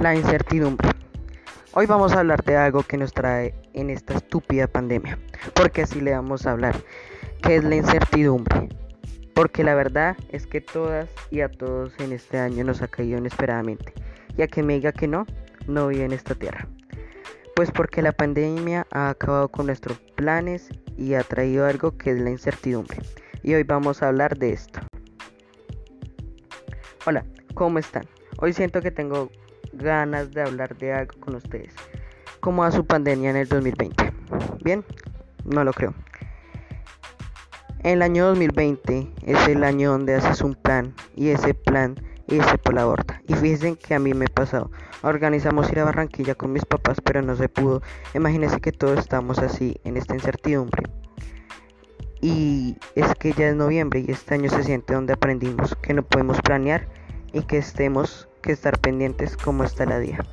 La incertidumbre. Hoy vamos a hablar de algo que nos trae en esta estúpida pandemia, porque así le vamos a hablar, que es la incertidumbre. Porque la verdad es que todas y a todos en este año nos ha caído inesperadamente, y a que me diga que no, no vive en esta tierra. Pues porque la pandemia ha acabado con nuestros planes y ha traído algo que es la incertidumbre. Y hoy vamos a hablar de esto. Hola, ¿cómo están? Hoy siento que tengo ganas de hablar de algo con ustedes. ¿Cómo va su pandemia en el 2020? ¿Bien? No lo creo. El año 2020 es el año donde haces un plan y ese plan irse por la borda. Y fíjense que a mí me ha pasado. Organizamos ir a Barranquilla con mis papás, pero no se pudo. Imagínense que todos estamos así en esta incertidumbre. Y es que ya es noviembre y este año se siente donde aprendimos que no podemos planear y que estemos que estar pendientes como está la día.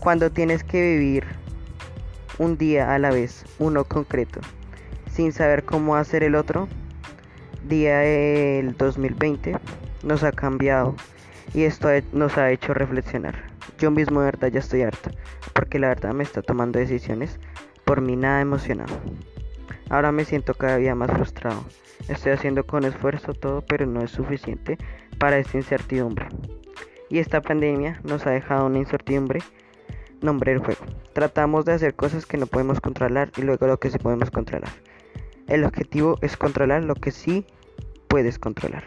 Cuando tienes que vivir un día a la vez, uno concreto, sin saber cómo hacer el otro, día del 2020 nos ha cambiado y esto nos ha hecho reflexionar. Yo mismo de verdad ya estoy harto, porque la verdad me está tomando decisiones por mí nada emocionado. Ahora me siento cada día más frustrado. Estoy haciendo con esfuerzo todo, pero no es suficiente para esta incertidumbre. Y esta pandemia nos ha dejado una incertidumbre nombre el juego. Tratamos de hacer cosas que no podemos controlar y luego lo que sí podemos controlar. El objetivo es controlar lo que sí puedes controlar.